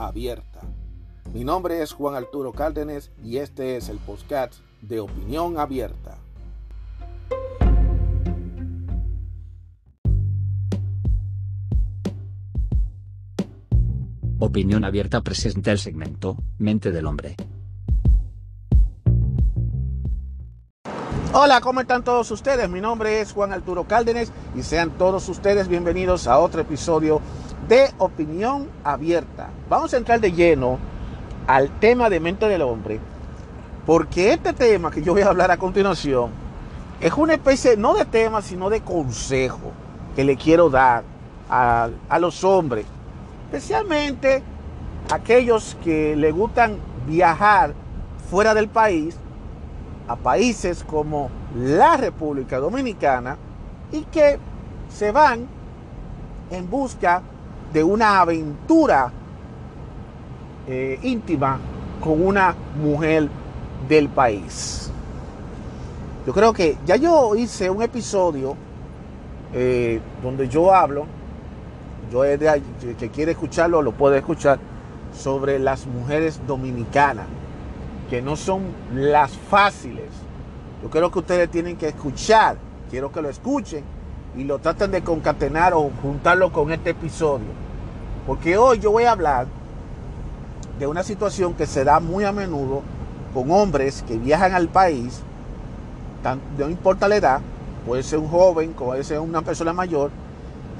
abierta. Mi nombre es Juan Arturo Cárdenas y este es el podcast de Opinión Abierta. Opinión Abierta presenta el segmento Mente del Hombre. Hola, ¿cómo están todos ustedes? Mi nombre es Juan Arturo Cárdenas y sean todos ustedes bienvenidos a otro episodio de Opinión Abierta. Vamos a entrar de lleno al tema de mente del hombre, porque este tema que yo voy a hablar a continuación es una especie no de tema, sino de consejo que le quiero dar a, los hombres especialmente aquellos que le gustan viajar fuera del país, a países como la República Dominicana, y que se van en busca de una aventura eh, íntima con una mujer del país. Yo creo que ya yo hice un episodio eh, donde yo hablo yo que quiere escucharlo lo puede escuchar sobre las mujeres dominicanas, que no son las fáciles. Yo creo que ustedes tienen que escuchar, quiero que lo escuchen y lo traten de concatenar o juntarlo con este episodio. Porque hoy yo voy a hablar de una situación que se da muy a menudo con hombres que viajan al país, no importa la edad, puede ser un joven, puede ser una persona mayor,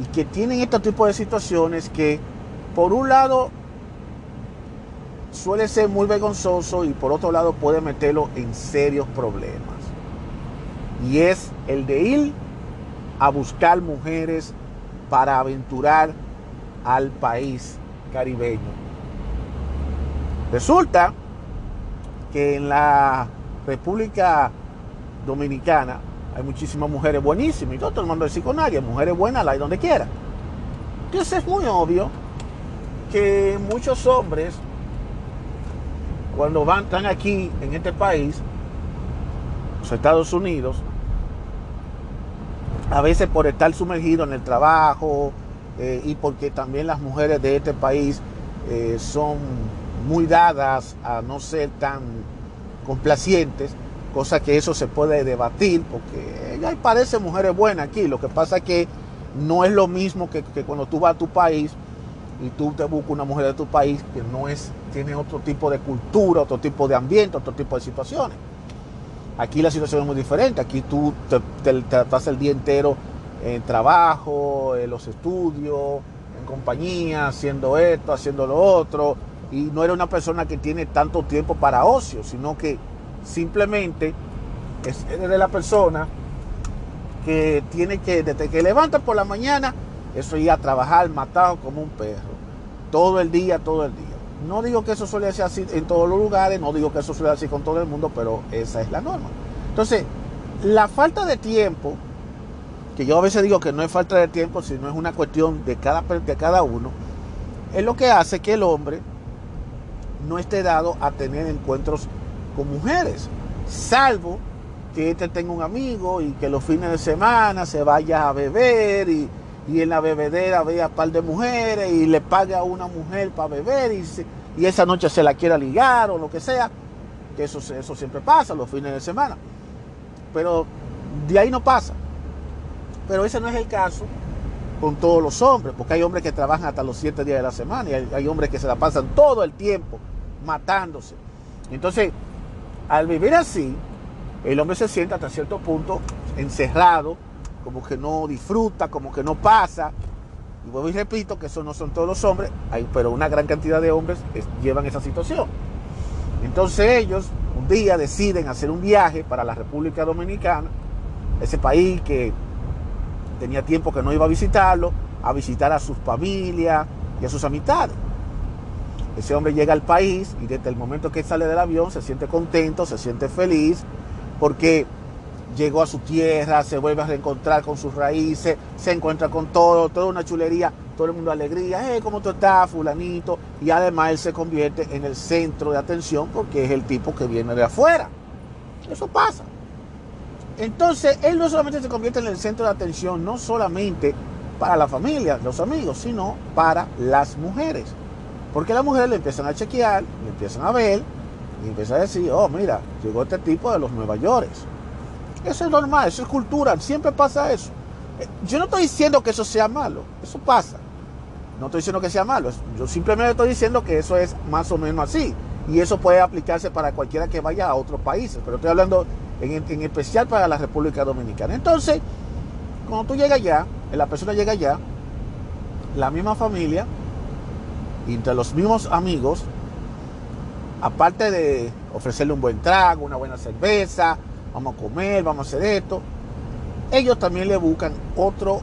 y que tienen este tipo de situaciones que por un lado suele ser muy vergonzoso y por otro lado puede meterlo en serios problemas. Y es el de ir a buscar mujeres para aventurar al país caribeño. Resulta que en la República Dominicana hay muchísimas mujeres buenísimas. Y todo el mundo decir con nadie. Mujeres buenas la hay donde quiera. Entonces es muy obvio que muchos hombres, cuando van, están aquí en este país, los Estados Unidos, a veces por estar sumergidos en el trabajo eh, y porque también las mujeres de este país eh, son muy dadas a no ser tan complacientes, cosa que eso se puede debatir, porque hay parece mujeres buenas aquí, lo que pasa es que no es lo mismo que, cuando tú vas a tu país y tú te buscas una mujer de tu país que no es, tiene otro tipo de cultura, otro tipo de ambiente, otro tipo de situaciones. Aquí la situación es muy diferente, aquí tú te, pasas el día entero en trabajo, en los estudios, en compañía, haciendo esto, haciendo lo otro, y no eres una persona que tiene tanto tiempo para ocio, sino que Simplemente es de la persona que tiene que, desde que levanta por la mañana, eso ir a trabajar matado como un perro. Todo el día, todo el día. No digo que eso suele ser así en todos los lugares, no digo que eso suele ser así con todo el mundo, pero esa es la norma. Entonces, la falta de tiempo, que yo a veces digo que no es falta de tiempo, sino es una cuestión de cada, de cada uno, es lo que hace que el hombre no esté dado a tener encuentros con mujeres, salvo que este tenga un amigo y que los fines de semana se vaya a beber y, en la bebedera vea un par de mujeres y le pague a una mujer para beber y, y esa noche se la quiera ligar o lo que sea, que eso, eso siempre pasa los fines de semana. Pero de ahí no pasa. Pero ese no es el caso con todos los hombres, porque hay hombres que trabajan hasta los siete días de la semana y hay hombres que se la pasan todo el tiempo matándose. Entonces, al vivir así, el hombre se siente hasta cierto punto encerrado, como que no disfruta, como que no pasa. Y vuelvo y repito que eso no son todos los hombres, pero una gran cantidad de hombres llevan esa situación. Entonces ellos un día deciden hacer un viaje para la República Dominicana, ese país que tenía tiempo que no iba a visitarlo, a visitar a sus familias y a sus amistades. Ese hombre llega al país y desde el momento que sale del avión se siente contento, se siente feliz, porque llegó a su tierra, se vuelve a reencontrar con sus raíces, se encuentra con todo, toda una chulería, todo el mundo alegría, eh, ¿cómo tú estás, fulanito? Y además él se convierte en el centro de atención porque es el tipo que viene de afuera. Eso pasa. Entonces, él no solamente se convierte en el centro de atención, no solamente para la familia, los amigos, sino para las mujeres. Porque las mujeres le empiezan a chequear, le empiezan a ver y empiezan a decir, oh, mira, llegó este tipo de los Nueva York. Eso es normal, eso es cultura, siempre pasa eso. Eh, yo no estoy diciendo que eso sea malo, eso pasa. No estoy diciendo que sea malo, yo simplemente estoy diciendo que eso es más o menos así. Y eso puede aplicarse para cualquiera que vaya a otros países, pero estoy hablando en, especial para la República Dominicana. Entonces, cuando tú llegas allá, la persona llega allá, la misma familia, entre los mismos amigos, aparte de ofrecerle un buen trago, una buena cerveza, vamos a comer, vamos a hacer esto. Ellos también le buscan otro,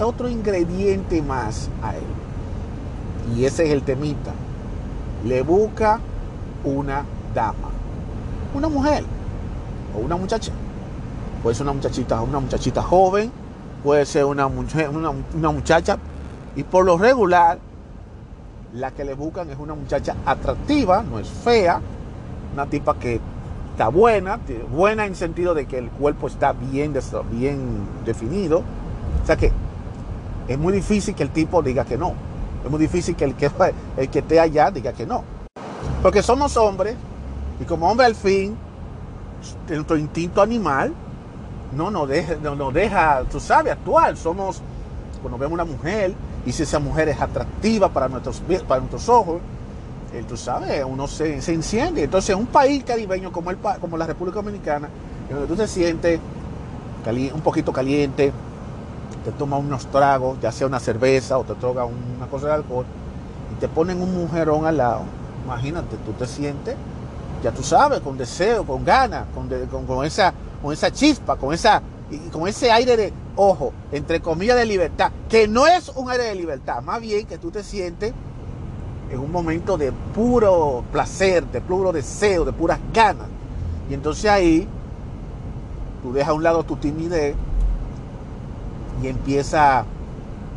otro ingrediente más a él. Y ese es el temita. Le busca una dama, una mujer o una muchacha. Puede ser una muchachita, una muchachita joven, puede ser una, una, una muchacha. Y por lo regular, la que le buscan es una muchacha atractiva, no es fea, una tipa que está buena, buena en sentido de que el cuerpo está bien, bien definido. O sea que es muy difícil que el tipo diga que no. Es muy difícil que el que, el que esté allá diga que no. Porque somos hombres y como hombre al fin, nuestro instinto animal no nos deja, tú sabes, actuar. Somos, cuando vemos una mujer y si esa mujer es atractiva para nuestros, para nuestros ojos, tú sabes, uno se, enciende. Entonces, un país caribeño como, el, como la República Dominicana, en donde tú te sientes un poquito caliente, te tomas unos tragos, ya sea una cerveza o te toca una cosa de alcohol, y te ponen un mujerón al lado, imagínate, tú te sientes, ya tú sabes, con deseo, con ganas, con, con, esa, con esa chispa, con, esa, con ese aire de, ojo, entre comillas, de libertad, que no es un aire de libertad, más bien que tú te sientes en un momento de puro placer, de puro deseo, de puras ganas. Y entonces ahí tú dejas a un lado tu timidez y empiezas a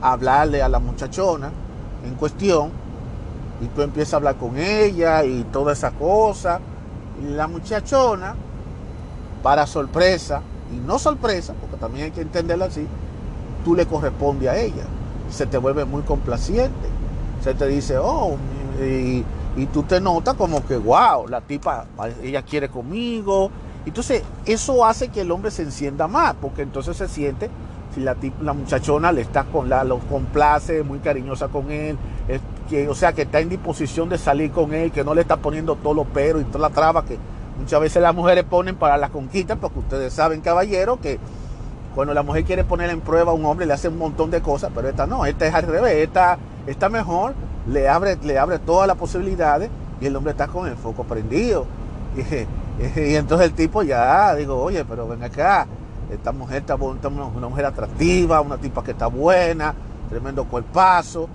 hablarle a la muchachona en cuestión y tú empiezas a hablar con ella y toda esa cosa. Y la muchachona, para sorpresa, y no sorpresa, porque también hay que entenderlo así, tú le corresponde a ella. Se te vuelve muy complaciente se te dice, oh, y, tú te notas como que, wow, la tipa, ella quiere conmigo. Entonces, eso hace que el hombre se encienda más, porque entonces se siente, si la, la muchachona le está con la, lo complace, muy cariñosa con él, que, o sea, que está en disposición de salir con él, que no le está poniendo todos los peros y toda la traba que muchas veces las mujeres ponen para la conquista, porque ustedes saben, caballero, que cuando la mujer quiere poner en prueba a un hombre, le hace un montón de cosas, pero esta no, esta es al revés, esta está mejor, le abre, le abre todas las posibilidades y el hombre está con el foco prendido. Y, entonces el tipo ya, digo, oye, pero ven acá, esta mujer está una mujer atractiva, una tipa que está buena, tremendo cuerpazo,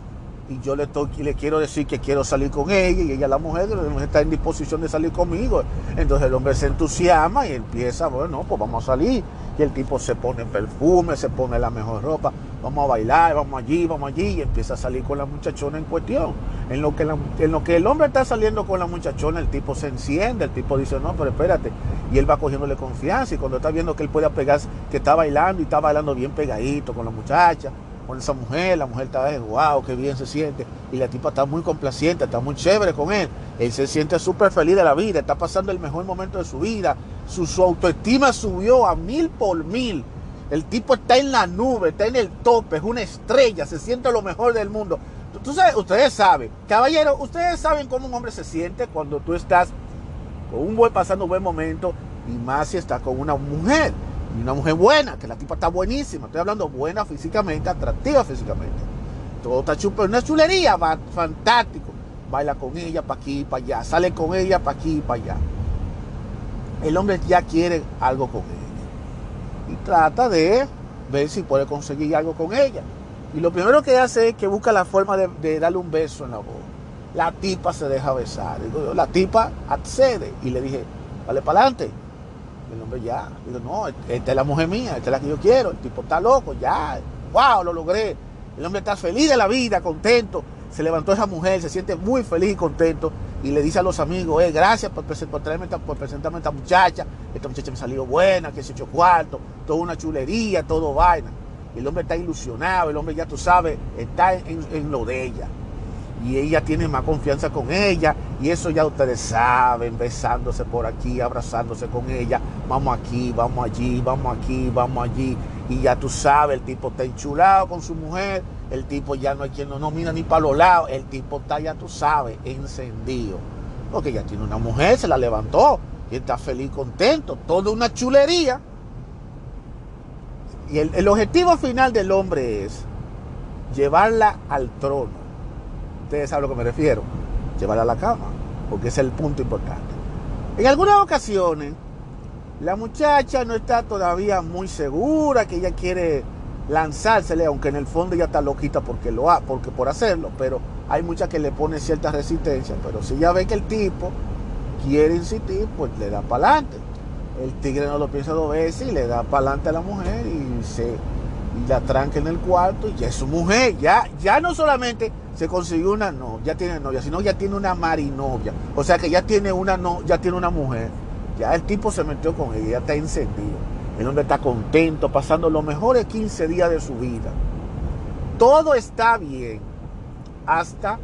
y yo le, estoy, le quiero decir que quiero salir con ella y ella la mujer, la mujer está en disposición de salir conmigo. Entonces el hombre se entusiasma y empieza, bueno, pues vamos a salir. Y el tipo se pone perfume, se pone la mejor ropa, vamos a bailar, vamos allí, vamos allí, y empieza a salir con la muchachona en cuestión. En lo, que en lo que el hombre está saliendo con la muchachona, el tipo se enciende, el tipo dice, no, pero espérate. Y él va cogiéndole confianza y cuando está viendo que él puede pegarse, que está bailando y está bailando bien pegadito con la muchacha, con esa mujer, la mujer está, wow, qué bien se siente. Y la tipa está muy complaciente, está muy chévere con él. Él se siente súper feliz de la vida, está pasando el mejor momento de su vida. Su, autoestima subió a mil por mil. El tipo está en la nube, está en el tope, es una estrella, se siente lo mejor del mundo. Tú, sabes, ustedes saben, caballero, ustedes saben cómo un hombre se siente cuando tú estás con un buen pasando un buen momento y más si está con una mujer una mujer buena, que la tipa está buenísima. Estoy hablando buena físicamente, atractiva físicamente. Todo está chulo, una chulería, va, fantástico. Baila con ella para aquí y para allá. Sale con ella para aquí y para allá. El hombre ya quiere algo con ella. Y trata de ver si puede conseguir algo con ella. Y lo primero que hace es que busca la forma de, darle un beso en la boca. la tipa se deja besar. La tipa accede y le dije, vale para adelante. El hombre ya, digo, no, esta es la mujer mía, esta es la que yo quiero. El tipo está loco, ya, wow, lo logré. El hombre está feliz de la vida, contento. Se levantó esa mujer, se siente muy feliz y contento y le dice a los amigos, eh, gracias por, por, presentarme a esta muchacha, esta muchacha me salió buena, que se echó cuarto, toda una chulería, todo vaina. El hombre está ilusionado, el hombre ya tú sabes, está en, lo de ella. Y ella tiene más confianza con ella. Y eso ya ustedes saben, besándose por aquí, abrazándose con ella. Vamos aquí, vamos allí, vamos aquí, vamos allí. Y ya tú sabes, el tipo está enchulado con su mujer. El tipo ya no hay quien no, no mira ni para los lados. El tipo está, ya tú sabes, encendido. Porque ya tiene una mujer, se la levantó. Y está feliz, contento. Toda una chulería. Y el, objetivo final del hombre es llevarla al trono. Ustedes saben a lo que me refiero. Llevarla a la cama, porque ese es el punto importante. En algunas ocasiones, la muchacha no está todavía muy segura que ella quiere lanzársele, aunque en el fondo ella está loquita porque lo ha, porque por hacerlo, pero hay muchas que le ponen cierta resistencia. Pero si ya ve que el tipo quiere insistir, pues le da para adelante el tigre no lo piensa dos veces y le da para adelante a la mujer y se y la tranca en el cuarto y ya es su mujer. Ya, ya no solamente se consiguió una no, ya tiene novia, sino ya tiene una marinovia. O sea que ya tiene una no, ya tiene una mujer. Ya el tipo se metió con ella, ya está encendido. El hombre está contento, pasando los mejores 15 días de su vida. Todo está bien hasta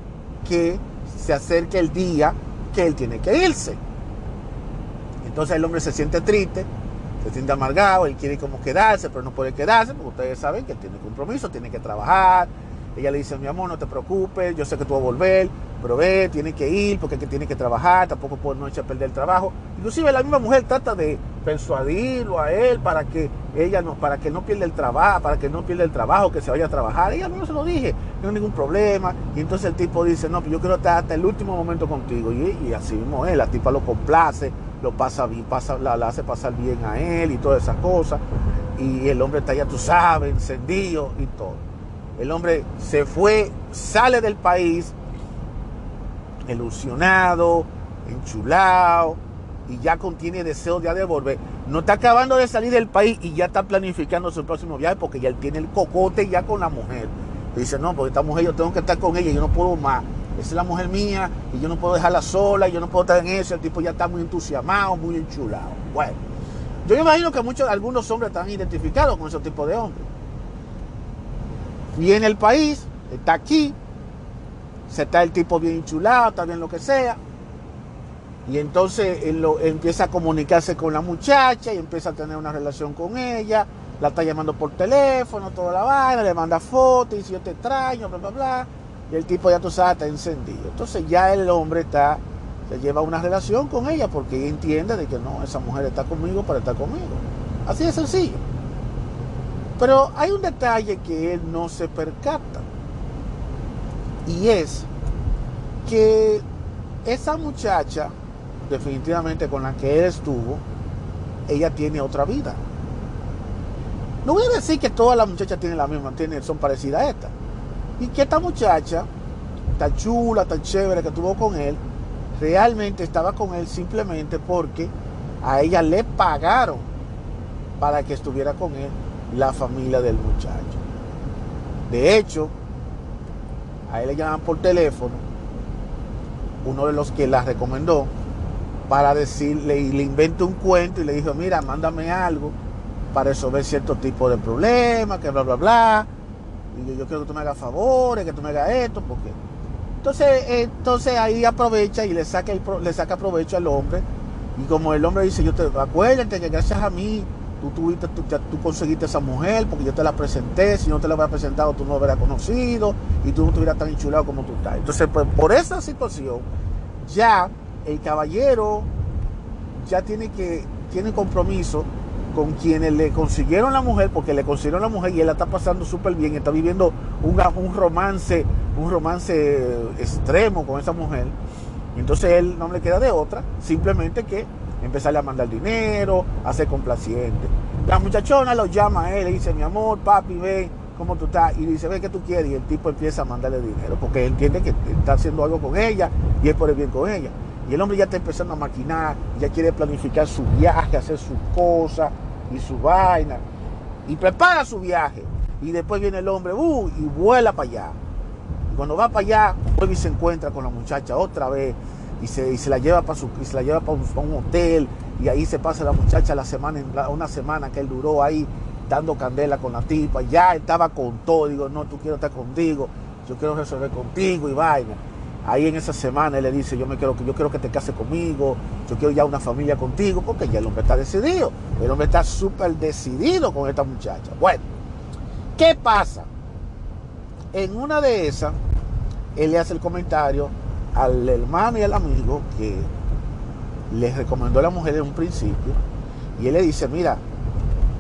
que se acerque el día que él tiene que irse. Entonces el hombre se siente triste, se siente amargado, él quiere como quedarse, pero no puede quedarse, porque ustedes saben que tiene compromiso, tiene que trabajar. Ella le dice, mi amor, no te preocupes, yo sé que tú vas a volver, pero ve, tiene que ir porque que tiene que trabajar, tampoco puede no echar a perder el trabajo. Inclusive la misma mujer trata de persuadirlo a él para que ella no, para que no pierda el trabajo, para que no pierda el trabajo, que se vaya a trabajar. Ella no se lo dije, no hay ningún problema. Y entonces el tipo dice, no, pues yo quiero estar hasta el último momento contigo. Y, así mismo es, la tipa lo complace, lo pasa bien, pasa, la, hace pasar bien a él y todas esas cosas. Y el hombre está ya, tú sabes, encendido y todo. El hombre se fue, sale del país, ilusionado, enchulado, y ya contiene deseo ya de volver. No está acabando de salir del país y ya está planificando su próximo viaje porque ya él tiene el cocote ya con la mujer. dice, no, porque esta mujer yo tengo que estar con ella, yo no puedo más. Esa es la mujer mía y yo no puedo dejarla sola, y yo no puedo estar en eso. El tipo ya está muy entusiasmado, muy enchulado. Bueno, yo imagino que muchos, algunos hombres están identificados con ese tipo de hombres. Viene el país, está aquí, se está el tipo bien enchulado, está bien lo que sea. Y entonces él, empieza a comunicarse con la muchacha y empieza a tener una relación con ella. La está llamando por teléfono, toda la vaina, le manda fotos, dice yo te extraño, bla, bla, bla. Y el tipo ya tú sabes, está encendido. Entonces ya el hombre está, se lleva una relación con ella porque ella entiende de que no, esa mujer está conmigo para estar conmigo. Así de sencillo. Pero hay un detalle que él no se percata. Y es que esa muchacha, definitivamente con la que él estuvo, ella tiene otra vida. No voy a decir que todas las muchachas tienen la misma, tienen, son parecidas a esta. Y que esta muchacha, tan chula, tan chévere que tuvo con él, realmente estaba con él simplemente porque a ella le pagaron para que estuviera con él la familia del muchacho. De hecho, a él le llaman por teléfono, uno de los que la recomendó, para decirle, y le inventó un cuento y le dijo, mira, mándame algo para resolver cierto tipo de problemas, que bla, bla, bla. Y yo, quiero que tú me hagas favores, que tú me hagas esto, porque... Entonces, entonces ahí aprovecha y le saca, el, le saca provecho al hombre. Y como el hombre dice, yo te acuérdate que gracias a mí tú, tuviste, tú, tú conseguiste esa mujer porque yo te la presenté, si no te la hubiera presentado tú no la hubieras conocido y tú no estuvieras tan enchulado como tú estás. Entonces, pues, por esa situación, ya el caballero ya tiene que, tiene compromiso con quienes le consiguieron la mujer, porque le consiguieron la mujer y él la está pasando súper bien, está viviendo un, un, romance, un romance extremo con esa mujer. Entonces él no le queda de otra, simplemente que empezarle a mandar dinero, a ser complaciente. La muchachona lo llama a él, le dice, mi amor, papi, ven, ¿cómo tú estás? Y dice, ve, ¿qué tú quieres? Y el tipo empieza a mandarle dinero, porque él entiende que está haciendo algo con ella y es por el bien con ella. Y el hombre ya está empezando a maquinar, ya quiere planificar su viaje, hacer sus cosas y su vaina. Y prepara su viaje. Y después viene el hombre, uh, y vuela para allá. Y cuando va para allá, vuelve y se encuentra con la muchacha otra vez. Y se, se la lleva para su, y se la lleva para un, hotel. Y ahí se pasa la muchacha la semana, una semana que él duró ahí dando candela con la tipa. Ya estaba con todo. Digo, no, tú quiero estar contigo. Yo quiero resolver contigo y vaina. Ahí en esa semana él le dice, yo me quiero que yo quiero que te cases conmigo, yo quiero ya una familia contigo, porque ya el hombre está decidido. El hombre está súper decidido con esta muchacha. Bueno, ¿qué pasa? En una de esas, él le hace el comentario al hermano y al amigo que le recomendó la mujer en un principio, y él le dice, mira,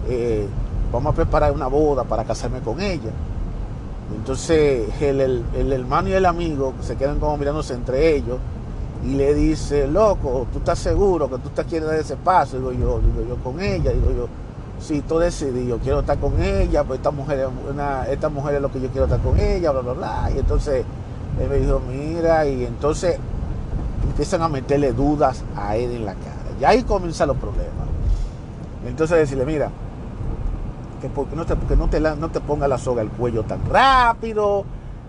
eh, vamos a preparar una boda para casarme con ella. Entonces el, hermano y el amigo se quedan como mirándose entre ellos y le dice, loco, ¿tú estás seguro que tú te quieres dar ese paso? Digo yo, digo yo con ella, digo yo, sí, tú decidí, yo quiero estar con ella, pues esta mujer, una, esta mujer es lo que yo quiero estar con ella, bla, bla, bla. Y entonces él me dijo, mira, y entonces empiezan a meterle dudas a él en la cara. Y ahí comienzan los problemas. Entonces decirle, mira, que porque no te, te, no te ponga la soga al cuello tan rápido,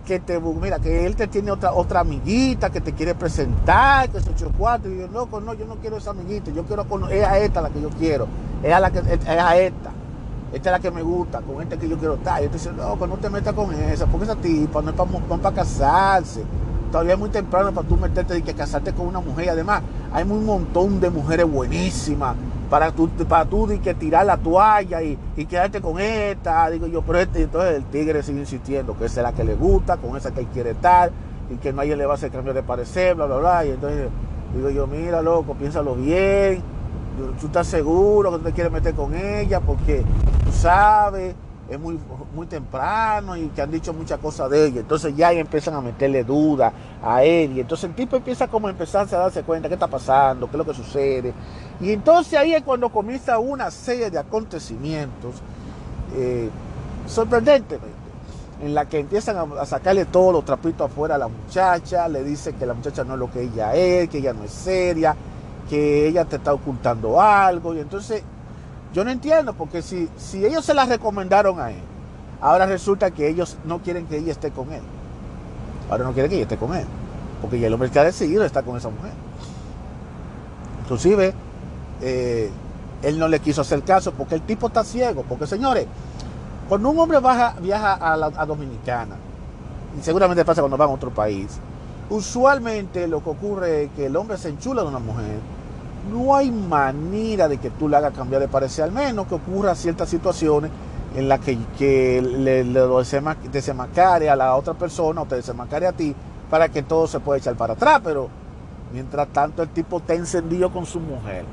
que te, mira, que él te tiene otra, otra amiguita que te quiere presentar, que es 84, y yo, no, no, yo no quiero esa amiguita, yo quiero es a esta la que yo quiero, es a, la que, es a esta, esta es la que me gusta, con esta que yo quiero estar. Y yo te dice, no, no te metas con esa, porque esa tipa no es para, no para casarse. Todavía es muy temprano para tú meterte y que casarte con una mujer. Además, hay un montón de mujeres buenísimas para tú, para tú que tirar la toalla y, quedarte con esta. Digo yo, pero este, entonces el tigre sigue insistiendo que esa es la que le gusta, con esa que él quiere estar y que nadie le va a hacer cambio de parecer, bla, bla, bla. Y entonces digo yo, mira, loco, piénsalo bien. Tú estás seguro que tú te quieres meter con ella porque tú sabes, es muy, muy temprano y que han dicho muchas cosas de ella. Entonces ya empiezan a meterle dudas a él. Y entonces el tipo empieza como a empezarse a darse cuenta qué está pasando, qué es lo que sucede. Y entonces ahí es cuando comienza una serie de acontecimientos eh, sorprendentemente, en la que empiezan a, sacarle todos los trapitos afuera a la muchacha, le dice que la muchacha no es lo que ella es, que ella no es seria, que ella te está ocultando algo. Y entonces yo no entiendo, porque si, si ellos se la recomendaron a él, ahora resulta que ellos no quieren que ella esté con él. Ahora no quieren que ella esté con él, porque ya el hombre que ha decidido está con esa mujer. Inclusive eh, él no le quiso hacer caso porque el tipo está ciego. Porque señores, cuando un hombre viaja a, la, Dominicana, y seguramente pasa cuando va a otro país, usualmente lo que ocurre es que el hombre se enchula de una mujer. No hay manera de que tú le hagas cambiar de parecer, al menos que ocurra ciertas situaciones en las que, que le, le desemacare a la otra persona o te desemacare a ti para que todo se pueda echar para atrás. Pero mientras tanto el tipo está encendido con su mujer.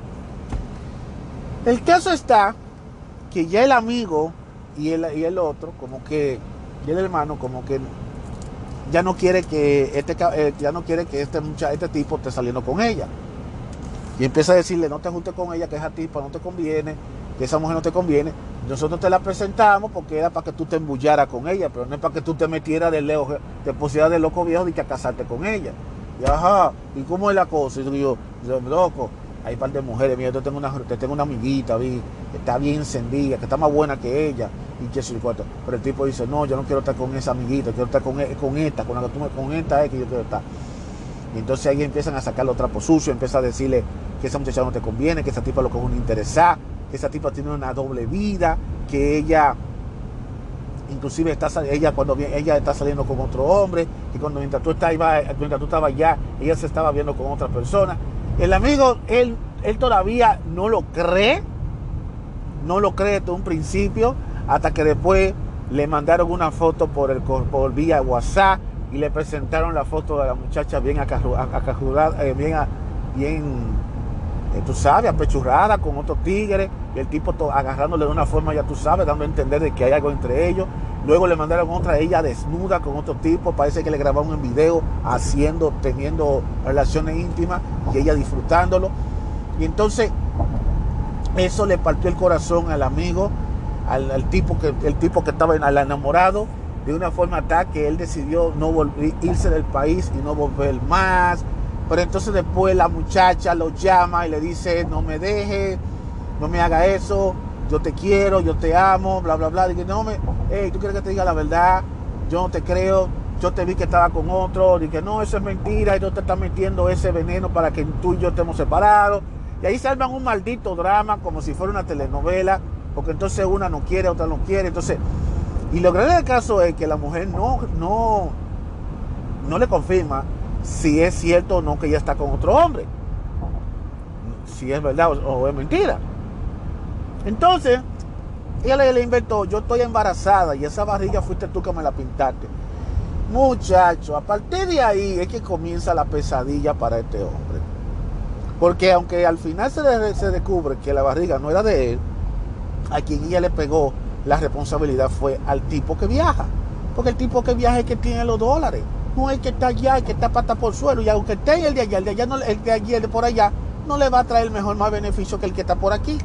El caso está que ya el amigo y el, y el otro, como que, y el hermano, como que ya no quiere que este, eh, ya no quiere que este, este tipo esté saliendo con ella. Y empieza a decirle, no te juntes con ella, que esa tipa no te conviene, que esa mujer no te conviene. Nosotros te la presentamos porque era para que tú te embullaras con ella, pero no es para que tú te metieras de lejos, te pusieras de loco viejo y que a casarte con ella. Y ajá, ¿y cómo es la cosa? Y yo, yo loco, hay un par de mujeres, mira, yo tengo una, tengo una amiguita, vi, que está bien encendida, que está más buena que ella, y que soy cuarto. Pero el tipo dice, no, yo no quiero estar con esa amiguita, quiero estar con, e, con esta, con la que tú me, con esta es que yo quiero estar. Y entonces ahí empiezan a sacar los trapos sucios, empieza a decirle que esa muchacha no te conviene, que esa tipa lo que es un que esa tipa tiene una doble vida, que ella inclusive está ella cuando ella está saliendo con otro hombre, que cuando mientras tú estabas, mientras tú estabas allá, ella se estaba viendo con otra persona. El amigo, él, él todavía no lo cree, no lo cree desde un principio, hasta que después le mandaron una foto por, el, por vía WhatsApp y le presentaron la foto de la muchacha bien acajurada, eh, bien, bien eh, tú sabes, apechurrada con otro tigre, y el tipo agarrándole de una forma, ya tú sabes, dando a entender de que hay algo entre ellos. Luego le mandaron otra, ella desnuda con otro tipo, parece que le grabaron un video haciendo, teniendo relaciones íntimas y ella disfrutándolo. Y entonces eso le partió el corazón al amigo, al, tipo que el tipo que estaba enamorado de una forma tal que él decidió no volver, irse del país y no volver más. Pero entonces después la muchacha lo llama y le dice, no me deje, no me haga eso, yo te quiero, yo te amo, bla, bla, bla. Dije, no me, hey, tú quieres que te diga la verdad, yo no te creo, yo te vi que estaba con otro, dije, no, eso es mentira, y tú te estás metiendo ese veneno para que tú y yo estemos separados. Y ahí se arman un maldito drama como si fuera una telenovela, porque entonces una no quiere, otra no quiere. Entonces, y lo grande del caso es que la mujer no, no, no le confirma si es cierto o no que ella está con otro hombre. Si es verdad o, es mentira. Entonces, ella le, inventó, yo estoy embarazada y esa barriga fuiste tú que me la pintaste. Muchacho, a partir de ahí es que comienza la pesadilla para este hombre. Porque aunque al final se, se descubre que la barriga no era de él, a quien ella le pegó la responsabilidad fue al tipo que viaja. Porque el tipo que viaja es el que tiene los dólares. No es el que está allá, el que está pata por suelo. Y aunque esté el de allá, el de allá, no, el de allí, el de por allá, no le va a traer mejor más beneficio que el que está por aquí.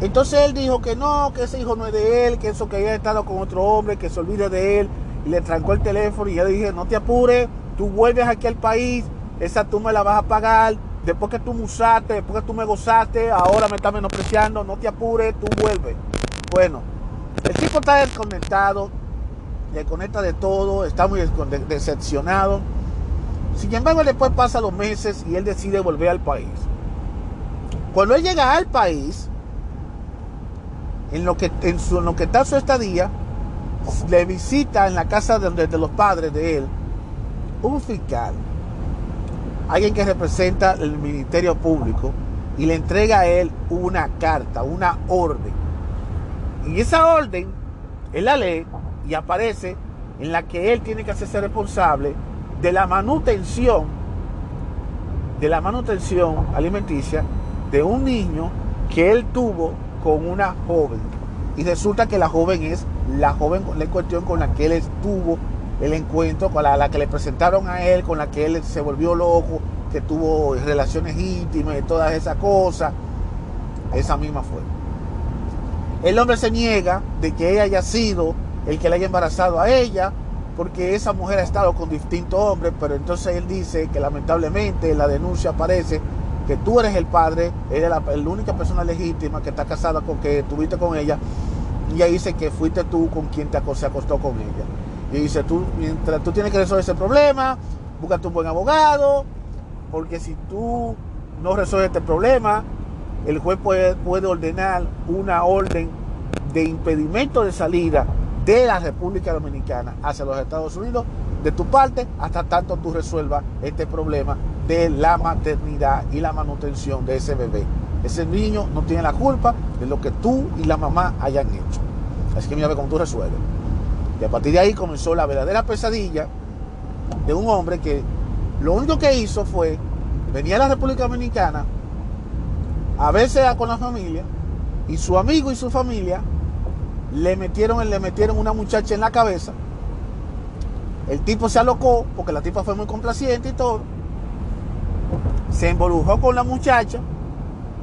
Entonces él dijo que no, que ese hijo no es de él, que eso que haya estado con otro hombre, que se olvide de él. Y le trancó el teléfono y yo dije, no te apures, tú vuelves aquí al país, esa tú me la vas a pagar, Después que tú me usaste, después que tú me gozaste, ahora me estás menospreciando, no te apures, tú vuelves. Bueno, el tipo está desconectado, desconecta de todo, está muy decepcionado. Sin embargo, después pasa los meses y él decide volver al país. Cuando él llega al país, en lo que, en su, lo que está su estadía, le visita en la casa de los padres de él un fiscal alguien que representa el Ministerio Público y le entrega a él una carta, una orden. Y esa orden, él la lee y aparece en la que él tiene que hacerse responsable de la manutención, de la manutención alimenticia de un niño que él tuvo con una joven. Y resulta que la joven es la joven la cuestión con la que él estuvo el encuentro con la, que le presentaron a él, con la que él se volvió loco, que tuvo relaciones íntimas y todas esas cosas. Esa misma fue. El hombre se niega de que ella haya sido el que le haya embarazado a ella, porque esa mujer ha estado con distintos hombres, pero entonces él dice que lamentablemente en la denuncia aparece que tú eres el padre, eres la, única persona legítima que está casada con que tuviste con ella, y ahí dice que fuiste tú con quien te se acostó con ella. Y dice, tú, mientras tú tienes que resolver ese problema, búscate un buen abogado, porque si tú no resuelves este problema, el juez puede, puede ordenar una orden de impedimento de salida de la República Dominicana hacia los Estados Unidos de tu parte hasta tanto tú resuelvas este problema de la maternidad y la manutención de ese bebé. Ese niño no tiene la culpa de lo que tú y la mamá hayan hecho. Así que mira cómo tú resuelves. Y a partir de ahí comenzó la verdadera pesadilla de un hombre que lo único que hizo fue venir a la República Dominicana a verse con la familia y su amigo y su familia le metieron, le metieron una muchacha en la cabeza. El tipo se alocó porque la tipa fue muy complaciente y todo. Se involucró con la muchacha.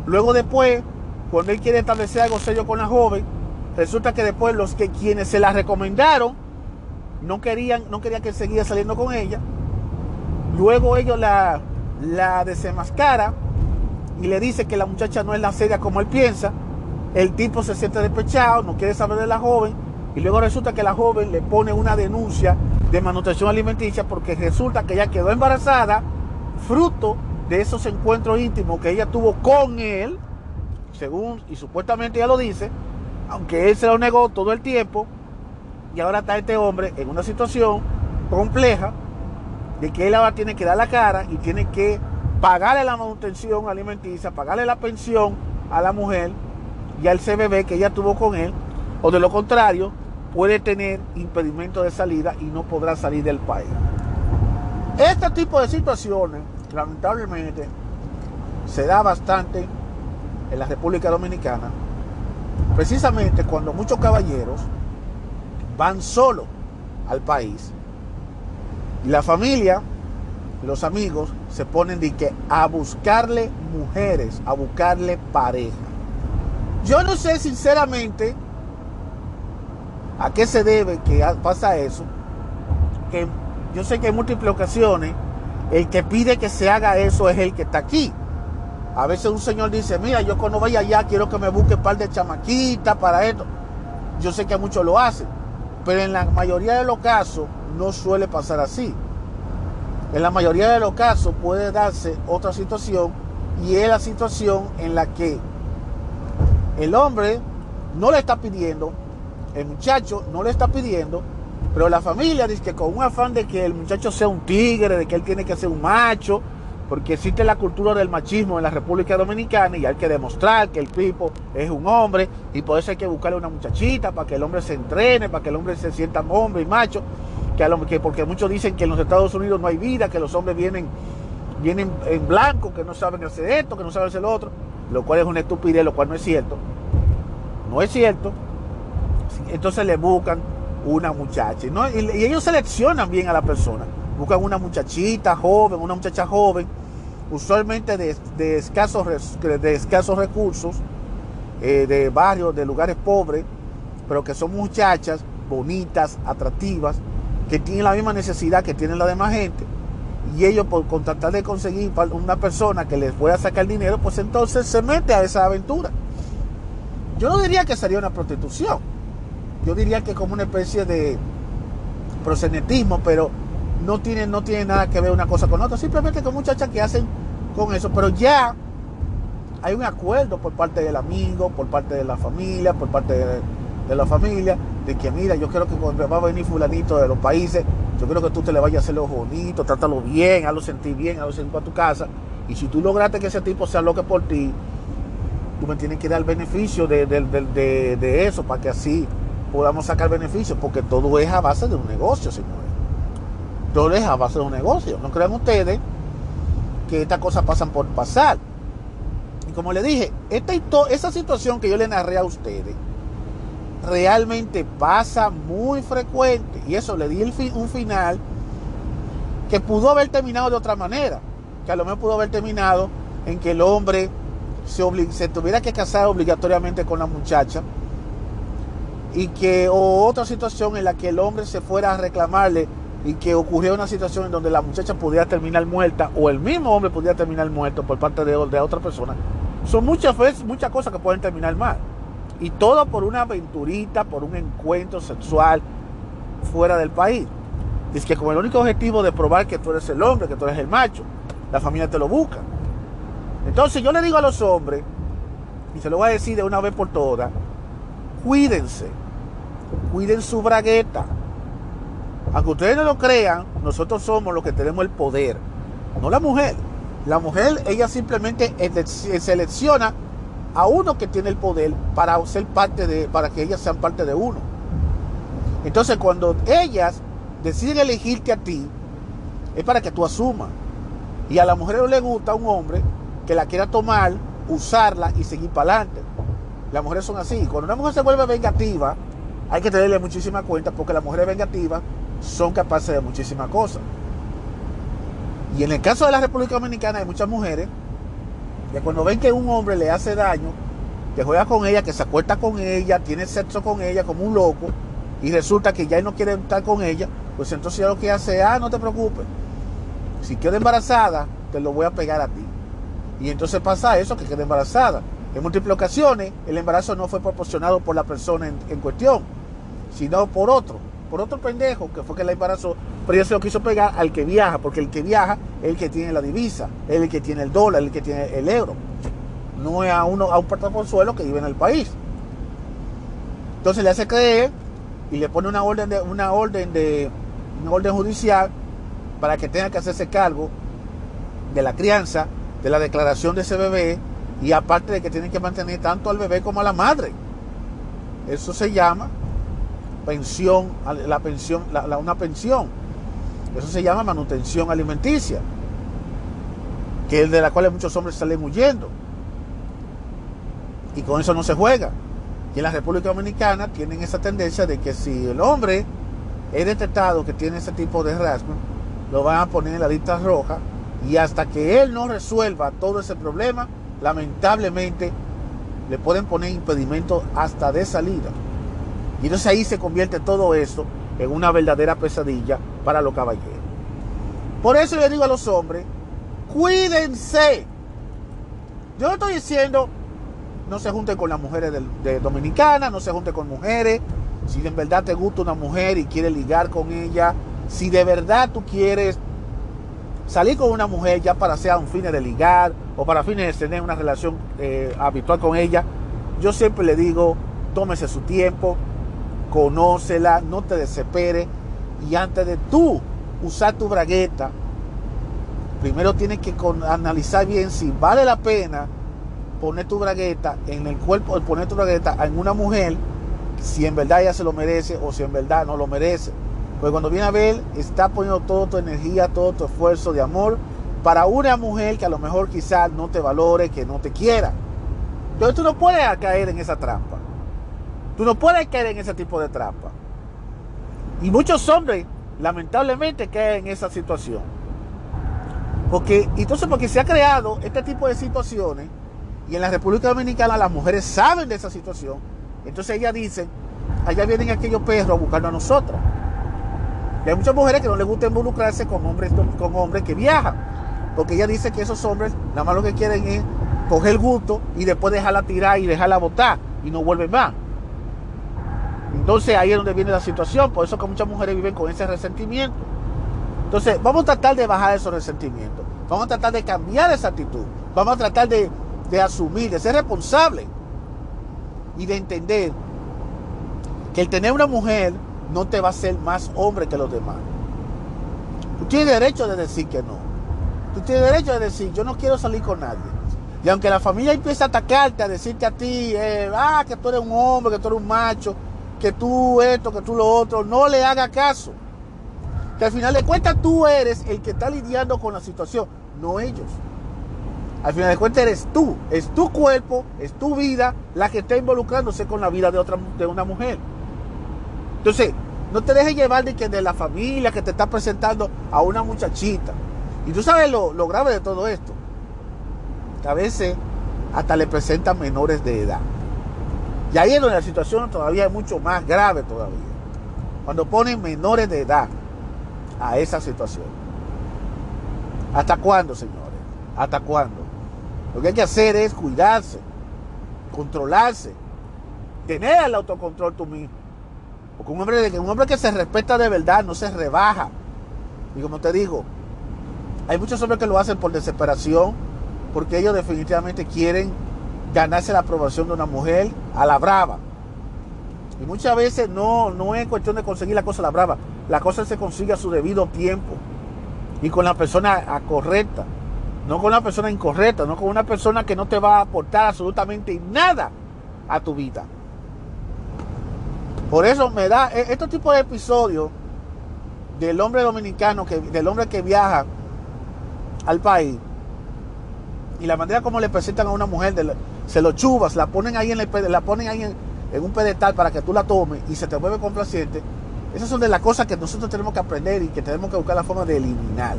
Luego después, cuando él quiere establecer algo serio con la joven, Resulta que después los que quienes se la recomendaron no querían, no querían que seguía saliendo con ella. Luego ellos la, la desenmascara y le dice que la muchacha no es la seria como él piensa. El tipo se siente despechado, no quiere saber de la joven. Y luego resulta que la joven le pone una denuncia de manutención alimenticia porque resulta que ella quedó embarazada fruto de esos encuentros íntimos que ella tuvo con él, según y supuestamente ella lo dice, aunque él se lo negó todo el tiempo, y ahora está este hombre en una situación compleja de que él ahora tiene que dar la cara y tiene que pagarle la manutención alimenticia, pagarle la pensión a la mujer y al CBB que ella tuvo con él, o de lo contrario, puede tener impedimento de salida y no podrá salir del país. Este tipo de situaciones, lamentablemente, se da bastante en la República Dominicana precisamente cuando muchos caballeros van solo al país y la familia, los amigos se ponen de que a buscarle mujeres, a buscarle pareja. Yo no sé sinceramente a qué se debe que pasa eso. Que yo sé que en múltiples ocasiones el que pide que se haga eso es el que está aquí. A veces un señor dice, mira, yo cuando vaya allá quiero que me busque un par de chamaquitas para esto. Yo sé que muchos lo hacen, pero en la mayoría de los casos no suele pasar así. En la mayoría de los casos puede darse otra situación y es la situación en la que el hombre no le está pidiendo, el muchacho no le está pidiendo, pero la familia dice que con un afán de que el muchacho sea un tigre, de que él tiene que ser un macho, porque existe la cultura del machismo en la República Dominicana y hay que demostrar que el tipo es un hombre y por eso hay que buscarle una muchachita para que el hombre se entrene, para que el hombre se sienta hombre y macho, que, que porque muchos dicen que en los Estados Unidos no hay vida, que los hombres vienen, vienen en blanco, que no saben hacer esto, que no saben hacer lo otro, lo cual es una estupidez, lo cual no es cierto. No es cierto. Entonces le buscan una muchacha. Y, ellos seleccionan bien a la persona. Buscan una muchachita joven, una muchacha joven, usualmente de, escasos, de escasos recursos, eh, de barrios, de lugares pobres, pero que son muchachas bonitas, atractivas, que tienen la misma necesidad que tienen la demás gente. Y ellos por tratar de conseguir una persona que les pueda sacar dinero, pues entonces se mete a esa aventura. Yo no diría que sería una prostitución yo diría que como una especie de prosenetismo, pero no tiene, no tiene nada que ver una cosa con otra, simplemente con muchachas que hacen con eso, pero ya hay un acuerdo por parte del amigo, por parte de la familia, por parte de, la familia, de que mira, yo quiero que cuando va a venir fulanito de los países, yo quiero que tú te le vayas a hacer los bonitos, trátalo bien, hazlo sentir bien, hazlo sentir a tu casa, y si tú lograste que ese tipo sea loco por ti, tú me tienes que dar beneficio de, de eso para que así podamos sacar beneficios, porque todo es a base de un negocio, señores. Todo es a de un negocio. No crean ustedes que estas cosas pasan por pasar. Y como le dije, esta, esa situación que yo le narré a ustedes realmente pasa muy frecuente. Y eso le di un final que pudo haber terminado de otra manera. Que a lo mejor pudo haber terminado en que el hombre se, se tuviera que casar obligatoriamente con la muchacha y que o otra situación en la que el hombre se fuera a reclamarle y que ocurrió una situación en donde la muchacha pudiera terminar muerta o el mismo hombre pudiera terminar muerto por parte de, otra persona. Son muchas veces muchas cosas que pueden terminar mal. Y todo por una aventurita, por un encuentro sexual fuera del país. Es que con el único objetivo de probar que tú eres el hombre, que tú eres el macho, la familia te lo busca. Entonces yo le digo a los hombres, y se lo voy a decir de una vez por todas, cuídense cuiden su bragueta. Aunque ustedes no lo crean, nosotros somos los que tenemos el poder, no la mujer. La mujer, ella simplemente selecciona a uno que tiene el poder para ser parte de, para que ellas sean parte de uno. Entonces, cuando ellas deciden elegirte a ti, es para que tú asumas. Y a la mujer no le gusta un hombre que la quiera tomar, usarla y seguir para adelante. Las mujeres son así. Cuando una mujer se vuelve vengativa, hay que tenerle muchísima cuenta porque las mujeres vengativas son capaces de muchísimas cosas. Y en el caso de la República Dominicana hay muchas mujeres que cuando ven que un hombre le hace daño, que juega con ella, que se acuesta con ella, tiene sexo con ella como un loco, y resulta que ya no quiere estar con ella, pues entonces ya lo que hace, ah, no te preocupes, si queda embarazada, te lo voy a pegar a ti. Y entonces pasa eso, que queda embarazada. En múltiples ocasiones el embarazo no fue proporcionado por la persona en, cuestión, sino por otro, por otro pendejo que fue que la embarazó, pero ella se lo quiso pegar al que viaja, porque el que viaja es el que tiene la divisa, es el que tiene el dólar, el que tiene el euro, no es a, uno, a un suelo que vive en el país. Entonces le hace creer y le pone una orden de una orden de una orden judicial para que tenga que hacerse cargo de la crianza, de la declaración de ese bebé y aparte de que tienen que mantener tanto al bebé como a la madre. Eso se llama pensión, la pensión, una pensión. Eso se llama manutención alimenticia, que es de la cual muchos hombres salen huyendo. Y con eso no se juega. Y en la República Dominicana tienen esa tendencia de que si el hombre es detectado que tiene ese tipo de rasgos, lo van a poner en la lista roja y hasta que él no resuelva todo ese problema, lamentablemente le pueden poner impedimentos hasta de salida. Y entonces ahí se convierte todo eso en una verdadera pesadilla para los caballeros. Por eso yo digo a los hombres, cuídense. Yo no estoy diciendo, no se junten con las mujeres de, dominicanas, no se junten con mujeres. Si en verdad te gusta una mujer y quieres ligar con ella, si de verdad tú quieres salir con una mujer ya para sea un fin de ligar o para fines de tener una relación eh, habitual con ella, yo siempre le digo, tómese su tiempo, conócela, no te desespere y antes de tú usar tu bragueta, primero tienes que analizar bien si vale la pena poner tu bragueta en el cuerpo, poner tu bragueta en una mujer, si en verdad ella se lo merece o si en verdad no lo merece. Pues cuando viene a ver, está poniendo toda tu energía, todo tu esfuerzo de amor para una mujer que a lo mejor quizás no te valore, que no te quiera. Entonces tú no puedes caer en esa trampa. Tú no puedes caer en ese tipo de trampa. Y muchos hombres, lamentablemente, caen en esa situación. Porque, entonces, porque se ha creado este tipo de situaciones, y en la República Dominicana las mujeres saben de esa situación, entonces ellas dicen, allá vienen aquellos perros a buscarnos a nosotros. Y hay muchas mujeres que no les gusta involucrarse con hombres, con hombres que viajan. Porque ella dice que esos hombres nada más lo que quieren es coger el gusto y después dejarla tirar y dejarla botar y no vuelven más. Entonces ahí es donde viene la situación, por eso que muchas mujeres viven con ese resentimiento. Entonces vamos a tratar de bajar esos resentimientos, vamos a tratar de cambiar esa actitud, vamos a tratar de, de asumir, de ser responsable y de entender que el tener una mujer no te va a hacer más hombre que los demás. Tú tienes derecho de decir que no. Tú tienes derecho de decir, yo no quiero salir con nadie. Y aunque la familia empiece a atacarte, a decirte a ti, eh, ah, que tú eres un hombre, que tú eres un macho, que tú esto, que tú lo otro, no le haga caso. Que al final de cuentas tú eres el que está lidiando con la situación, no ellos. Al final de cuentas eres tú, es tu cuerpo, es tu vida la que está involucrándose con la vida de, otra, de una mujer. Entonces, no te dejes llevar de que de la familia que te está presentando a una muchachita. Y tú sabes lo, lo grave de todo esto. Que a veces hasta le presentan menores de edad. Y ahí es donde la situación todavía es mucho más grave todavía. Cuando ponen menores de edad a esa situación. ¿Hasta cuándo, señores? ¿Hasta cuándo? Lo que hay que hacer es cuidarse, controlarse, tener el autocontrol tú mismo. Porque un hombre, un hombre que se respeta de verdad no se rebaja. Y como te digo, hay muchos hombres que lo hacen por desesperación, porque ellos definitivamente quieren ganarse la aprobación de una mujer a la brava. Y muchas veces no, no es cuestión de conseguir la cosa a la brava. La cosa se consigue a su debido tiempo. Y con la persona correcta. No con una persona incorrecta. No con una persona que no te va a aportar absolutamente nada a tu vida. Por eso me da e, este tipo de episodios del hombre dominicano, que, del hombre que viaja al país. Y la manera como le presentan a una mujer se lo chubas, la ponen ahí en el, la ponen ahí en, un pedestal para que tú la tomes y se te vuelve complaciente. Esas son de las cosas que nosotros tenemos que aprender y que tenemos que buscar la forma de eliminar.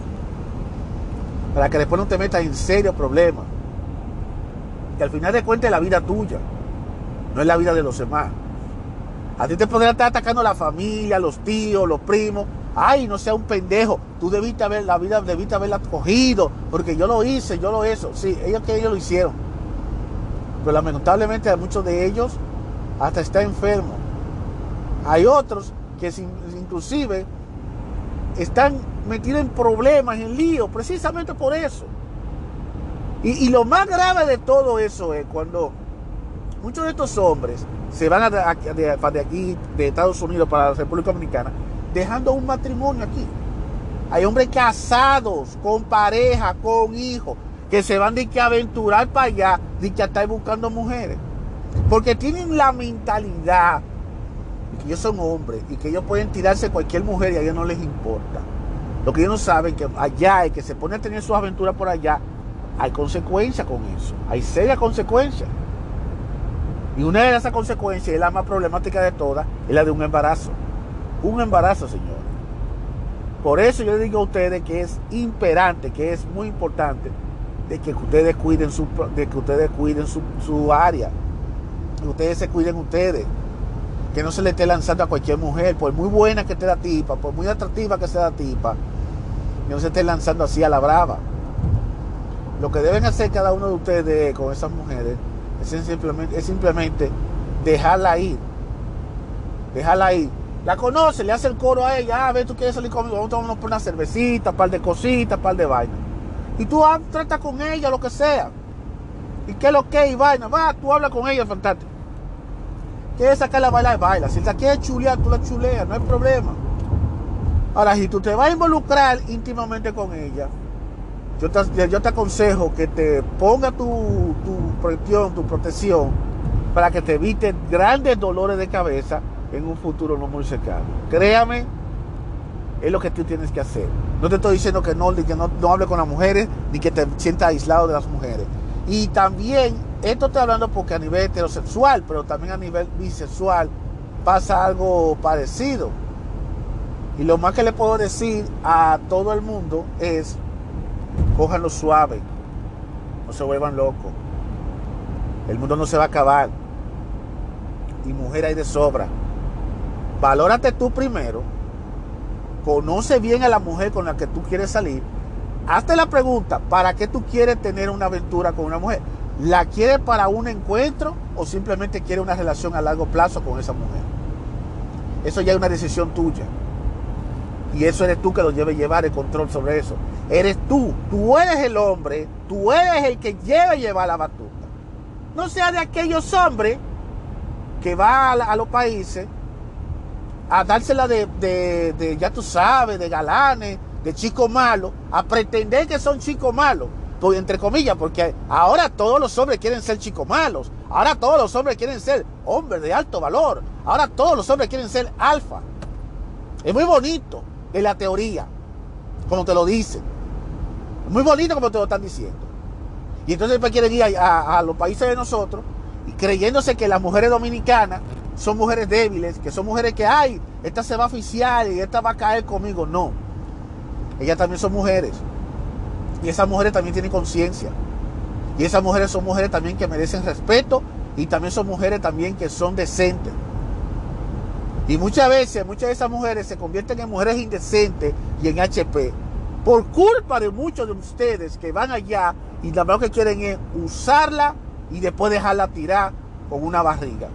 Para que después no te metas en serio problemas. Que al final de cuentas es la vida tuya, no es la vida de los demás. A ti te podría estar atacando la familia, los tíos, los primos. Ay, no sea un pendejo. Tú debiste haber la vida, debiste haberla cogido. Porque yo lo hice, yo lo hice. Sí, ellos que ellos lo hicieron. Pero lamentablemente a muchos de ellos hasta está enfermo. Hay otros que inclusive están metidos en problemas, en líos, precisamente por eso. Y, lo más grave de todo eso es cuando muchos de estos hombres se van de, aquí, de Estados Unidos para la República Dominicana, dejando un matrimonio aquí. Hay hombres casados, con pareja, con hijos, que se van de que aventurar para allá, de que estar buscando mujeres. Porque tienen la mentalidad que ellos son hombres y que ellos pueden tirarse cualquier mujer y a ellos no les importa. Lo que ellos no saben que allá, el que se pone a tener sus aventuras por allá, hay consecuencias con eso. Hay serias consecuencias. Y una de esas consecuencias, es la más problemática de todas, es la de un embarazo. Un embarazo, señores. Por eso yo le digo a ustedes que es imperante, que es muy importante de que ustedes cuiden su, de que ustedes cuiden su, área, Y ustedes se cuiden ustedes. Que no se le esté lanzando a cualquier mujer, por muy buena que esté la tipa, por muy atractiva que sea la tipa, que no se esté lanzando así a la brava. Lo que deben hacer cada uno de ustedes con esas mujeres es simplemente, es simplemente dejarla ir. Dejarla ir. La conoce, le hace el coro a ella, ah, ve, tú quieres salir conmigo, vamos a por una cervecita, un par de cositas, un par de vainas. Y tú ah, trata con ella, lo que sea. ¿Y qué es lo que es? vaina? Va, tú hablas con ella, fantástico. Quieres sacarla a bailar, baila. Si la quieres chulear, tú la chuleas, no hay problema. Ahora, si tú te vas a involucrar íntimamente con ella, yo te, yo te aconsejo que te ponga tu, tu protección, tu protección, para que te evite grandes dolores de cabeza en un futuro no muy cercano. Créame, es lo que tú tienes que hacer. No te estoy diciendo que no, que no, no hable con las mujeres, ni que te sientas aislado de las mujeres. Y también, esto estoy hablando porque a nivel heterosexual, pero también a nivel bisexual pasa algo parecido. Y lo más que le puedo decir a todo el mundo es, cójanlo suave, no se vuelvan locos. El mundo no se va a acabar. Y mujer hay de sobra. Valórate tú primero. Conoce bien a la mujer con la que tú quieres salir hazte la pregunta, ¿para qué tú quieres tener una aventura con una mujer? ¿La quieres para un encuentro o simplemente quieres una relación a largo plazo con esa mujer? Eso ya es una decisión tuya. Y eso eres tú que lo debe llevar el control sobre eso. Eres tú, tú eres el hombre, tú eres el que lleva llevar la batuta. No sea de aquellos hombres que van a, los países a dársela de, de, ya tú sabes, de galanes, de chicos malos a pretender que son chicos malos, pues, entre comillas, porque ahora todos los hombres quieren ser chicos malos, ahora todos los hombres quieren ser hombres de alto valor, ahora todos los hombres quieren ser alfa. Es muy bonito en la teoría, como te lo dicen. Es muy bonito como te lo están diciendo. Y entonces después quieren ir a, a los países de nosotros creyéndose que las mujeres dominicanas son mujeres débiles, que son mujeres que, ay, esta se va a oficiar y esta va a caer conmigo. No. Ellas también son mujeres. Y esas mujeres también tienen conciencia. Y esas mujeres son mujeres también que merecen respeto y también son mujeres también que son decentes. Y muchas veces, muchas de esas mujeres se convierten en mujeres indecentes y en HP por culpa de muchos de ustedes que van allá y verdad que quieren es usarla y después dejarla tirar con una barriga.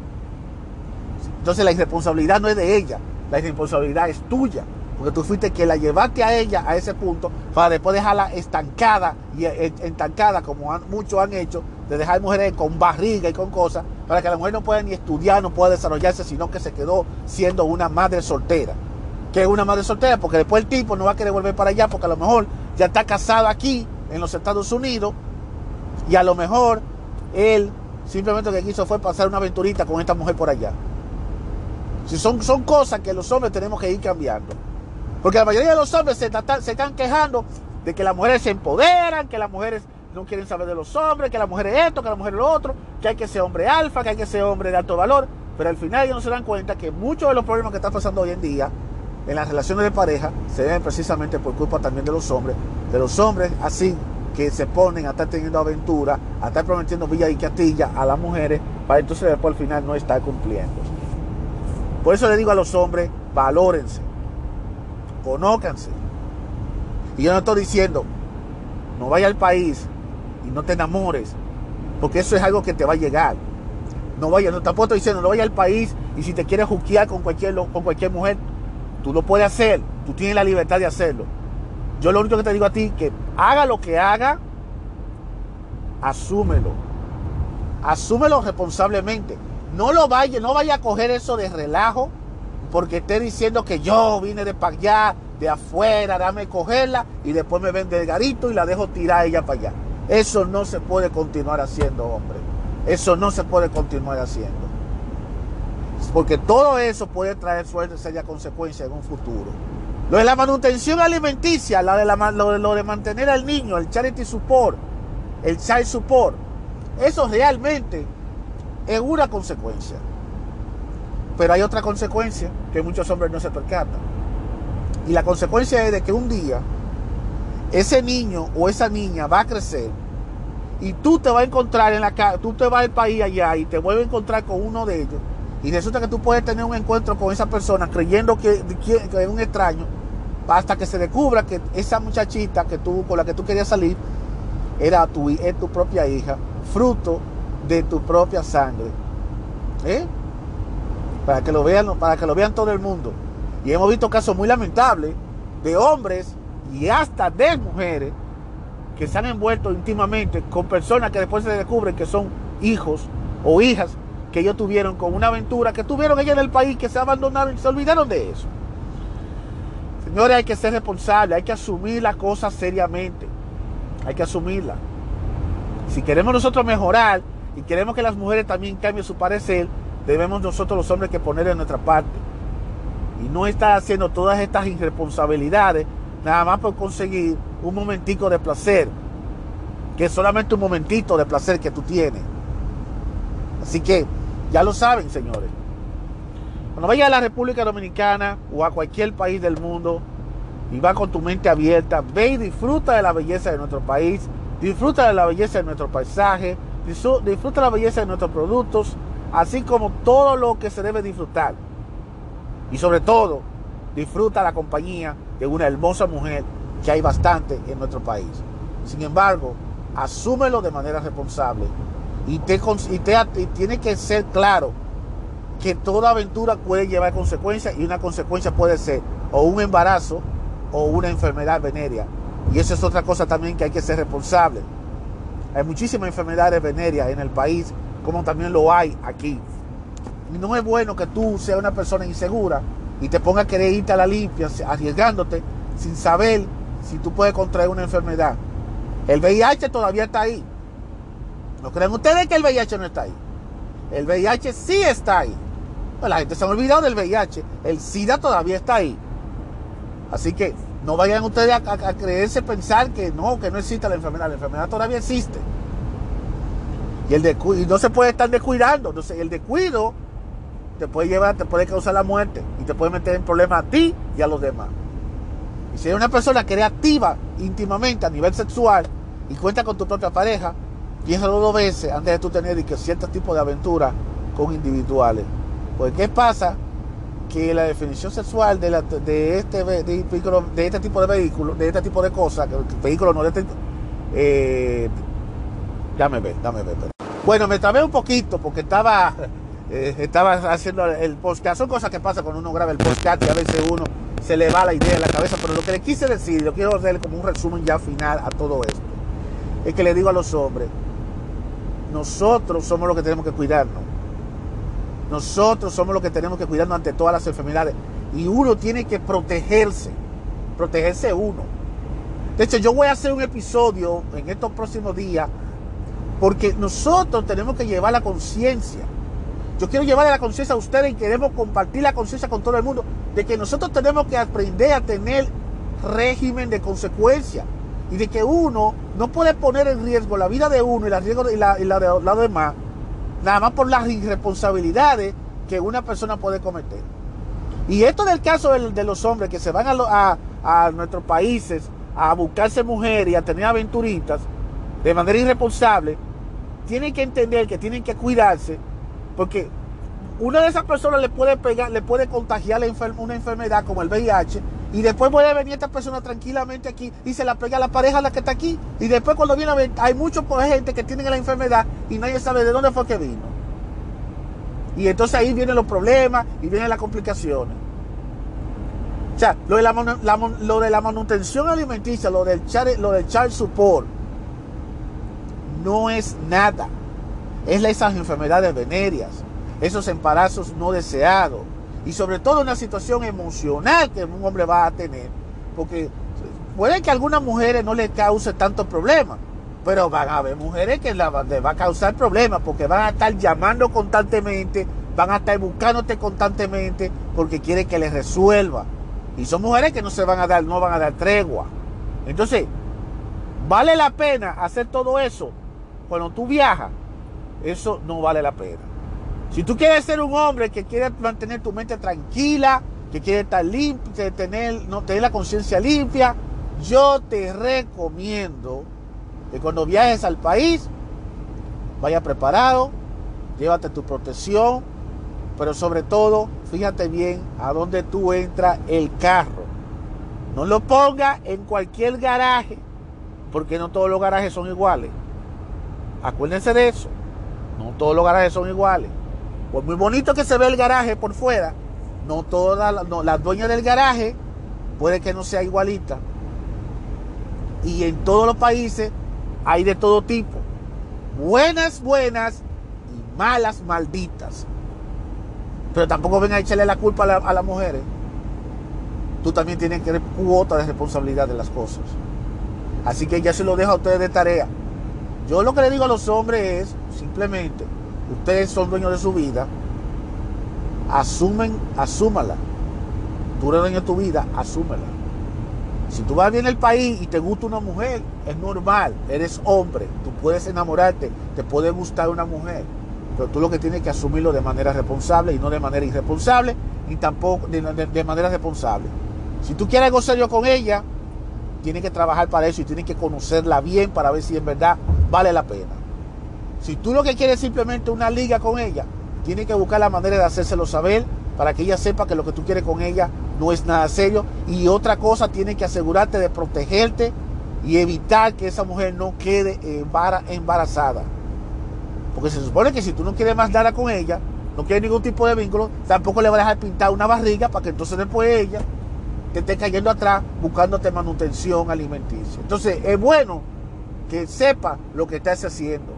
Entonces la irresponsabilidad no es de ella, la irresponsabilidad es tuya. Porque tú fuiste que la llevaste a ella a ese punto para después dejarla estancada y eh, estancada como muchos han hecho, de dejar mujeres con barriga y con cosas, para que la mujer no pueda ni estudiar, no pueda desarrollarse, sino que se quedó siendo una madre soltera. Que es una madre soltera, porque después el tipo no va a querer volver para allá, porque a lo mejor ya está casado aquí en los Estados Unidos y a lo mejor él simplemente lo que quiso fue pasar una aventurita con esta mujer por allá. Si son, son cosas que los hombres tenemos que ir cambiando. Porque la mayoría de los hombres se, están quejando de que las mujeres se empoderan, que las mujeres no quieren saber de los hombres, que las mujeres esto, que las mujeres lo otro, que hay que ser hombre alfa, que hay que ser hombre de alto valor. Pero al final ellos no se dan cuenta que muchos de los problemas que están pasando hoy en día en las relaciones de pareja se deben precisamente por culpa también de los hombres, de los hombres así que se ponen a estar teniendo aventura, a estar prometiendo villa y castilla a las mujeres, para entonces después al final no estar cumpliendo. Por eso le digo a los hombres, valórense conócanse. Y yo no estoy diciendo, no vaya al país y no te enamores, porque eso es algo que te va a llegar. No vaya, no tampoco estoy diciendo, no vaya al país y si te quieres juzgar con cualquier, con cualquier mujer, tú lo puedes hacer, tú tienes la libertad de hacerlo. Yo lo único que te digo a ti, que haga lo que haga, asúmelo. Asúmelo responsablemente. No lo vaya, no vaya a coger eso de relajo porque esté diciendo que yo vine de para allá, de afuera, dame cogerla y después me vende el garito y la dejo tirar ella para allá. Eso no se puede continuar haciendo, hombre. Eso no se puede continuar haciendo. Porque todo eso puede traer suerte, seria consecuencia en un futuro. Lo de la manutención alimenticia, la de lo, de, lo de mantener al niño, el charity support, el child support, eso realmente es una consecuencia. Pero hay otra consecuencia que muchos hombres no se percatan. Y la consecuencia es de que un día ese niño o esa niña va a crecer y tú te vas a encontrar en la tú te vas al país allá y te vuelves a encontrar con uno de ellos y resulta que tú puedes tener un encuentro con esa persona creyendo que, es un extraño hasta que se descubra que esa muchachita que tú, con la que tú querías salir era tu, es tu propia hija, fruto de tu propia sangre. ¿Eh? Para que lo vean, para que lo vean todo el mundo. Y hemos visto casos muy lamentables de hombres y hasta de mujeres que se han envuelto íntimamente con personas que después se descubren que son hijos o hijas que ellos tuvieron con una aventura que tuvieron ellos en el país, que se abandonaron y se olvidaron de eso. Señores, hay que ser responsable, hay que asumir las cosas seriamente, hay que asumirla. Si queremos nosotros mejorar y queremos que las mujeres también cambien su parecer, debemos nosotros los hombres que poner en nuestra parte. Y no estar haciendo todas estas irresponsabilidades nada más por conseguir un momentico de placer, que es solamente un momentito de placer que tú tienes. Así que ya lo saben, señores. Cuando vayas a la República Dominicana o a cualquier país del mundo y va con tu mente abierta, ve y disfruta de la belleza de nuestro país, disfruta de la belleza de nuestro paisaje, disfruta la belleza de nuestros productos, así como todo lo que se debe disfrutar. Y sobre todo, disfruta la compañía de una hermosa mujer que hay bastante en nuestro país. Sin embargo, asúmelo de manera responsable y, te, y, tiene que ser claro que toda aventura puede llevar consecuencias y una consecuencia puede ser o un embarazo o una enfermedad venérea. Y eso es otra cosa también que hay que ser responsable. Hay muchísimas enfermedades venéreas en el país, como también lo hay aquí. No es bueno que tú seas una persona insegura y te pongas a querer irte a la limpia, arriesgándote sin saber si tú puedes contraer una enfermedad. El VIH todavía está ahí. ¿No creen ustedes que el VIH no está ahí? El VIH sí está ahí. Pues la gente se ha olvidado del VIH. El SIDA todavía está ahí. Así que no vayan ustedes a, creerse pensar que no, que no existe la enfermedad. La enfermedad todavía existe. Y, el y no se puede estar descuidando. Entonces, el descuido te puede llevar, te puede causar la muerte y te puede meter en problemas a ti y a los demás. Y si eres una persona que eres activa íntimamente a nivel sexual y cuenta con tu propia pareja, piénsalo dos veces antes de tú tener que cierto tipo de aventura con individuales. Porque ¿qué pasa? Que la definición sexual de, de, este, de, este tipo de vehículos, de este tipo de cosas, que vehículos no de este... Eh, dame ver, dame ver. Bueno, me trabé un poquito porque estaba, eh, estaba haciendo el podcast. Son cosas que pasan cuando uno graba el podcast y a veces uno se le va la idea en la cabeza. Pero lo que le quise decir, lo quiero hacer como un resumen ya final a todo esto, es que le digo a los hombres, nosotros somos los que tenemos que cuidarnos. Nosotros somos los que tenemos que cuidarnos ante todas las enfermedades. Y uno tiene que protegerse. Protegerse uno. De hecho, yo voy a hacer un episodio en estos próximos días porque nosotros tenemos que llevar la conciencia. Yo quiero llevar la conciencia a ustedes y queremos compartir la conciencia con todo el mundo de que nosotros tenemos que aprender a tener régimen de consecuencia y de que uno no puede poner en riesgo la vida de uno y la, riesgo, y la, de los demás, nada más por las irresponsabilidades que una persona puede cometer. Y esto del caso de, los hombres que se van a, a, nuestros países a buscarse mujeres y a tener aventuritas de manera irresponsable, tienen que entender que tienen que cuidarse, porque una de esas personas le puede pegar, le puede contagiar una enfermedad como el VIH y después puede venir esta persona tranquilamente aquí y se la pega a la pareja a la que está aquí. Y después cuando viene a ver, hay mucha gente que tienen la enfermedad y nadie sabe de dónde fue que vino. Y entonces ahí vienen los problemas y vienen las complicaciones. O sea, lo de la, lo de la manutención alimenticia, lo del, lo del child support, no es nada. Es esas enfermedades venéreas, esos embarazos no deseados, y sobre todo una situación emocional que un hombre va a tener, porque puede que a algunas mujeres no le cause tantos problemas, pero van a haber mujeres que le va a causar problemas porque van a estar llamando constantemente, van a estar buscándote constantemente porque quieren que les resuelva. Y son mujeres que no se van a dar, no van a dar tregua. Entonces, ¿vale la pena hacer todo eso cuando tú viajas? Eso no vale la pena. Si tú quieres ser un hombre que quiere mantener tu mente tranquila, que quiere estar limpio, tener, no, tener la conciencia limpia, yo te recomiendo que cuando viajes al país, vaya preparado, llévate tu protección, pero sobre todo, fíjate bien a dónde tú entras el carro. No lo ponga en cualquier garaje, porque no todos los garajes son iguales. Acuérdense de eso. No todos los garajes son iguales. Por muy bonito que se ve el garaje por fuera, no todas las dueñas del garaje puede que no sea igualita. Y en todos los países hay de todo tipo. Buenas, buenas y malas, malditas. Pero tampoco ven a echarle la culpa a, las mujeres. Tú también tienes que tener cuota de responsabilidad de las cosas. Así que ya se lo dejo a ustedes de tarea. Yo lo que le digo a los hombres es simplemente, ustedes son dueños de su vida, asumen, asúmala. Tú eres dueño de tu vida, asúmela. Si tú vas bien el país y te gusta una mujer, es normal, eres hombre, tú puedes enamorarte, te puede gustar una mujer, pero tú lo que tienes que asumirlo de manera responsable y no de manera irresponsable, ni tampoco de, manera responsable. Si tú quieres algo serio con ella, tienes que trabajar para eso y tienes que conocerla bien para ver si en verdad vale la pena. Si tú lo que quieres es simplemente una liga con ella, tienes que buscar la manera de hacérselo saber para que ella sepa que lo que tú quieres con ella no es nada serio. Y otra cosa, tienes que asegurarte de protegerte y evitar que esa mujer no quede embarazada. Porque se supone que si tú no quieres más nada con ella, no quieres ningún tipo de vínculo, tampoco le vas a dejar pintar una barriga para que entonces después ella te esté cayendo atrás buscándote manutención alimenticia. Entonces es bueno que sepa lo que estás haciendo.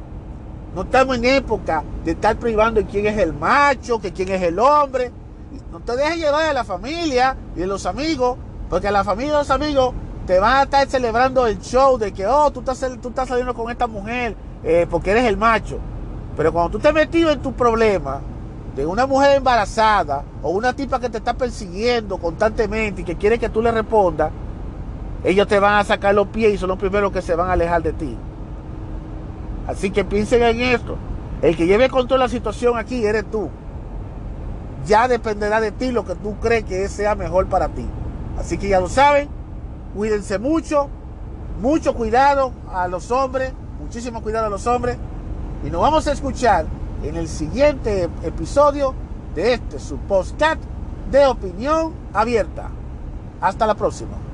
No estamos en época de estar privando de quién es el macho, que quién es el hombre. No te dejes llevar de la familia y de los amigos, porque la familia y los amigos te van a estar celebrando el show de que, oh, tú estás, tú estás saliendo con esta mujer eh, porque eres el macho. Pero cuando tú te metido en tu problema de una mujer embarazada o una tipa que te está persiguiendo constantemente y que quiere que tú le respondas, ellos te van a sacar los pies y son los primeros que se van a alejar de ti. Así que piensen en esto. El que lleve control de la situación aquí eres tú ya dependerá de ti lo que tú crees que sea mejor para ti. Así que ya lo saben, cuídense mucho, mucho cuidado a los hombres, muchísimo cuidado a los hombres. Y nos vamos a escuchar en el siguiente episodio de este su podcast de opinión abierta. Hasta la próxima.